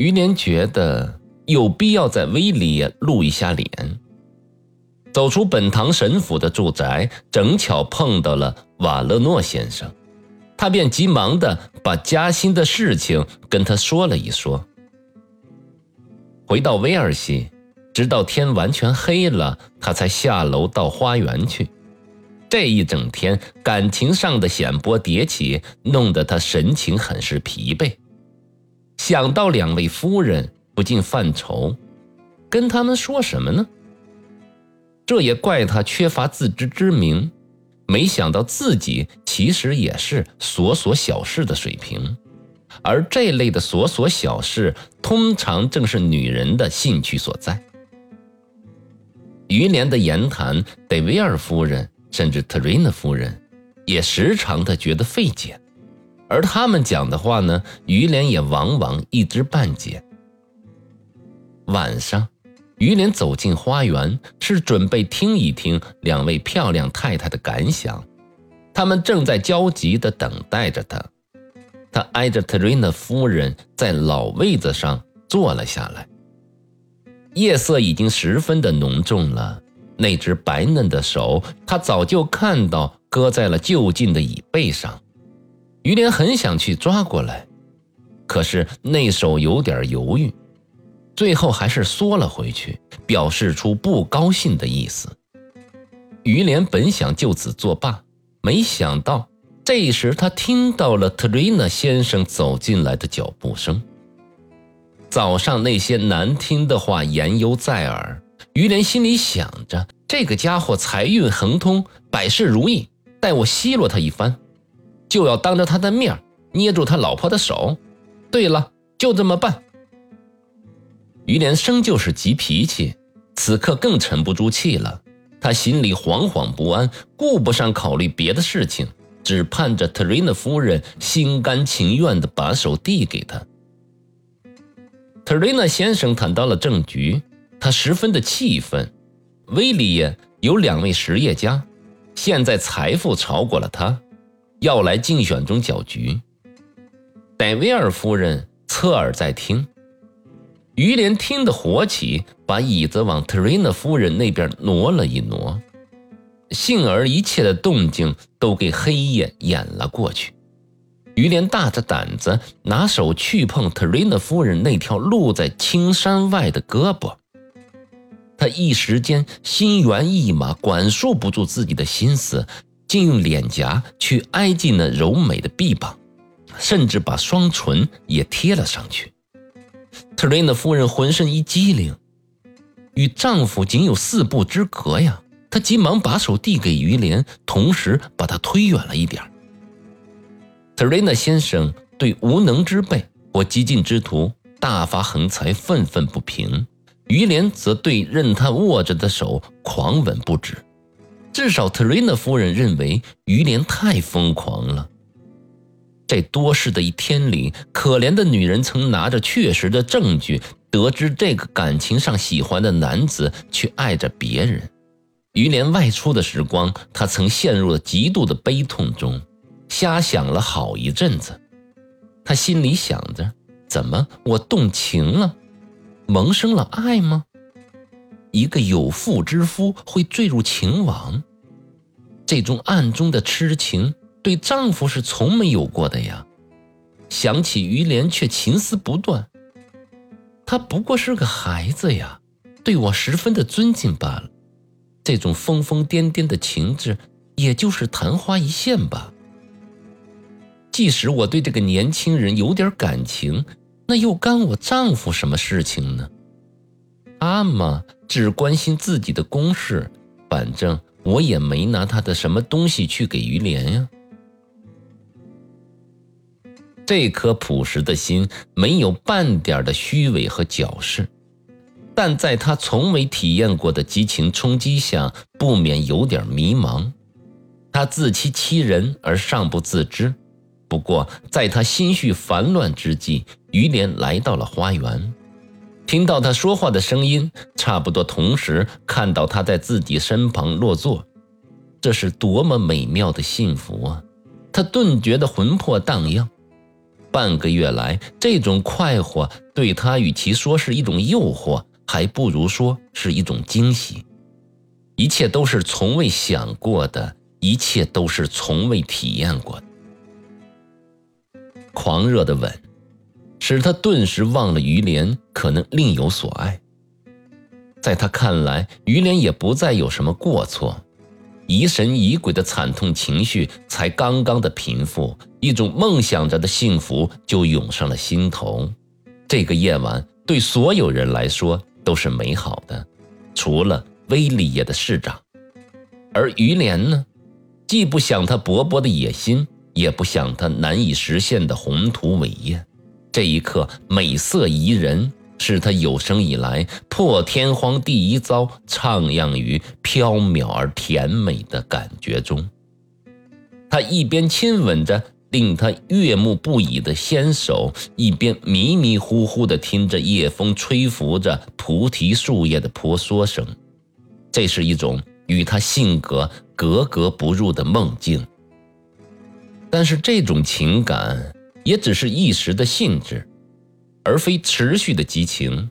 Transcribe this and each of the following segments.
于连觉得有必要在威里露一下脸。走出本堂神府的住宅，正巧碰到了瓦勒诺先生，他便急忙的把加薪的事情跟他说了一说。回到威尔西，直到天完全黑了，他才下楼到花园去。这一整天，感情上的险波迭起，弄得他神情很是疲惫。想到两位夫人，不禁犯愁，跟他们说什么呢？这也怪他缺乏自知之明，没想到自己其实也是琐琐小事的水平，而这类的琐琐小事，通常正是女人的兴趣所在。于连的言谈，得维尔夫人。甚至特瑞娜夫人也时常的觉得费解，而他们讲的话呢，于连也往往一知半解。晚上，于连走进花园，是准备听一听两位漂亮太太的感想。他们正在焦急地等待着他。他挨着特瑞娜夫人在老位子上坐了下来。夜色已经十分的浓重了。那只白嫩的手，他早就看到搁在了就近的椅背上。于连很想去抓过来，可是那手有点犹豫，最后还是缩了回去，表示出不高兴的意思。于连本想就此作罢，没想到这时他听到了特瑞娜先生走进来的脚步声。早上那些难听的话言犹在耳。于连心里想着，这个家伙财运亨通，百事如意，待我奚落他一番，就要当着他的面捏住他老婆的手。对了，就这么办。于连生就是急脾气，此刻更沉不住气了。他心里惶惶不安，顾不上考虑别的事情，只盼着特瑞娜夫人心甘情愿地把手递给他。特瑞娜先生谈到了政局。他十分的气愤，威利耶有两位实业家，现在财富超过了他，要来竞选中搅局。戴维尔夫人侧耳在听，于连听得火起，把椅子往特瑞娜夫人那边挪了一挪，幸而一切的动静都给黑夜掩了过去。于连大着胆子拿手去碰特瑞娜夫人那条露在青山外的胳膊。他一时间心猿意马，管束不住自己的心思，竟用脸颊去挨近那柔美的臂膀，甚至把双唇也贴了上去。特瑞娜夫人浑身一激灵，与丈夫仅有四步之隔呀！她急忙把手递给于连，同时把他推远了一点。特瑞娜先生对无能之辈或激进之徒大发横财，愤愤不平。于连则对任他握着的手狂吻不止，至少特瑞娜夫人认为于连太疯狂了。在多事的一天里，可怜的女人曾拿着确实的证据，得知这个感情上喜欢的男子去爱着别人。于连外出的时光，他曾陷入了极度的悲痛中，瞎想了好一阵子。他心里想着：怎么我动情了？萌生了爱吗？一个有妇之夫会坠入情网，这种暗中的痴情对丈夫是从没有过的呀。想起于连，却情思不断。他不过是个孩子呀，对我十分的尊敬罢了。这种疯疯癫癫的情致，也就是昙花一现吧。即使我对这个年轻人有点感情。那又干我丈夫什么事情呢？阿玛只关心自己的公事，反正我也没拿他的什么东西去给于连呀。这颗朴实的心没有半点的虚伪和矫饰，但在他从未体验过的激情冲击下，不免有点迷茫。他自欺欺人而尚不自知。不过，在他心绪烦乱之际，于连来到了花园，听到他说话的声音，差不多同时看到他在自己身旁落座，这是多么美妙的幸福啊！他顿觉得魂魄荡漾。半个月来，这种快活对他与其说是一种诱惑，还不如说是一种惊喜。一切都是从未想过的，一切都是从未体验过的。狂热的吻，使他顿时忘了于连可能另有所爱。在他看来，于连也不再有什么过错。疑神疑鬼的惨痛情绪才刚刚的平复，一种梦想着的幸福就涌上了心头。这个夜晚对所有人来说都是美好的，除了威利耶的市长。而于连呢，既不想他勃勃的野心，也不想他难以实现的宏图伟业。这一刻，美色宜人。是他有生以来破天荒第一遭，徜徉于飘渺而甜美的感觉中。他一边亲吻着令他悦目不已的纤手，一边迷迷糊糊地听着夜风吹拂着菩提树叶的婆娑声。这是一种与他性格格格不入的梦境。但是这种情感也只是一时的兴致。而非持续的激情。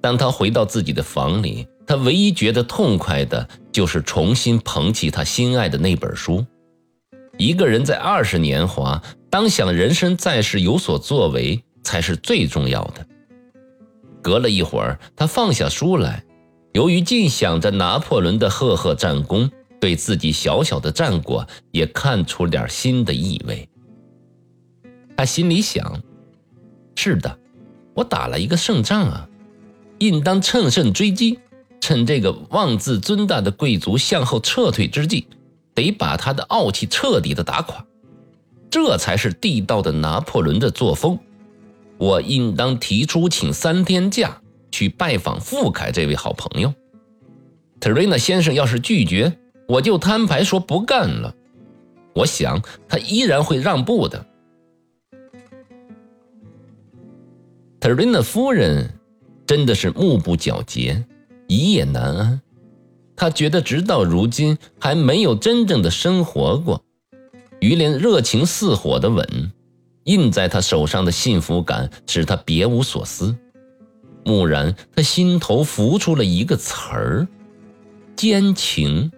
当他回到自己的房里，他唯一觉得痛快的就是重新捧起他心爱的那本书。一个人在二十年华，当想人生在世有所作为，才是最重要的。隔了一会儿，他放下书来，由于尽想着拿破仑的赫赫战功，对自己小小的战果也看出点新的意味。他心里想：是的。我打了一个胜仗啊，应当乘胜追击，趁这个妄自尊大的贵族向后撤退之际，得把他的傲气彻底的打垮，这才是地道的拿破仑的作风。我应当提出请三天假去拜访富凯这位好朋友。特瑞纳先生要是拒绝，我就摊牌说不干了。我想他依然会让步的。特瑞娜夫人真的是目不皎洁，一夜难安。她觉得直到如今还没有真正的生活过。于连热情似火的吻，印在他手上的幸福感使他别无所思。蓦然，他心头浮出了一个词儿：奸情。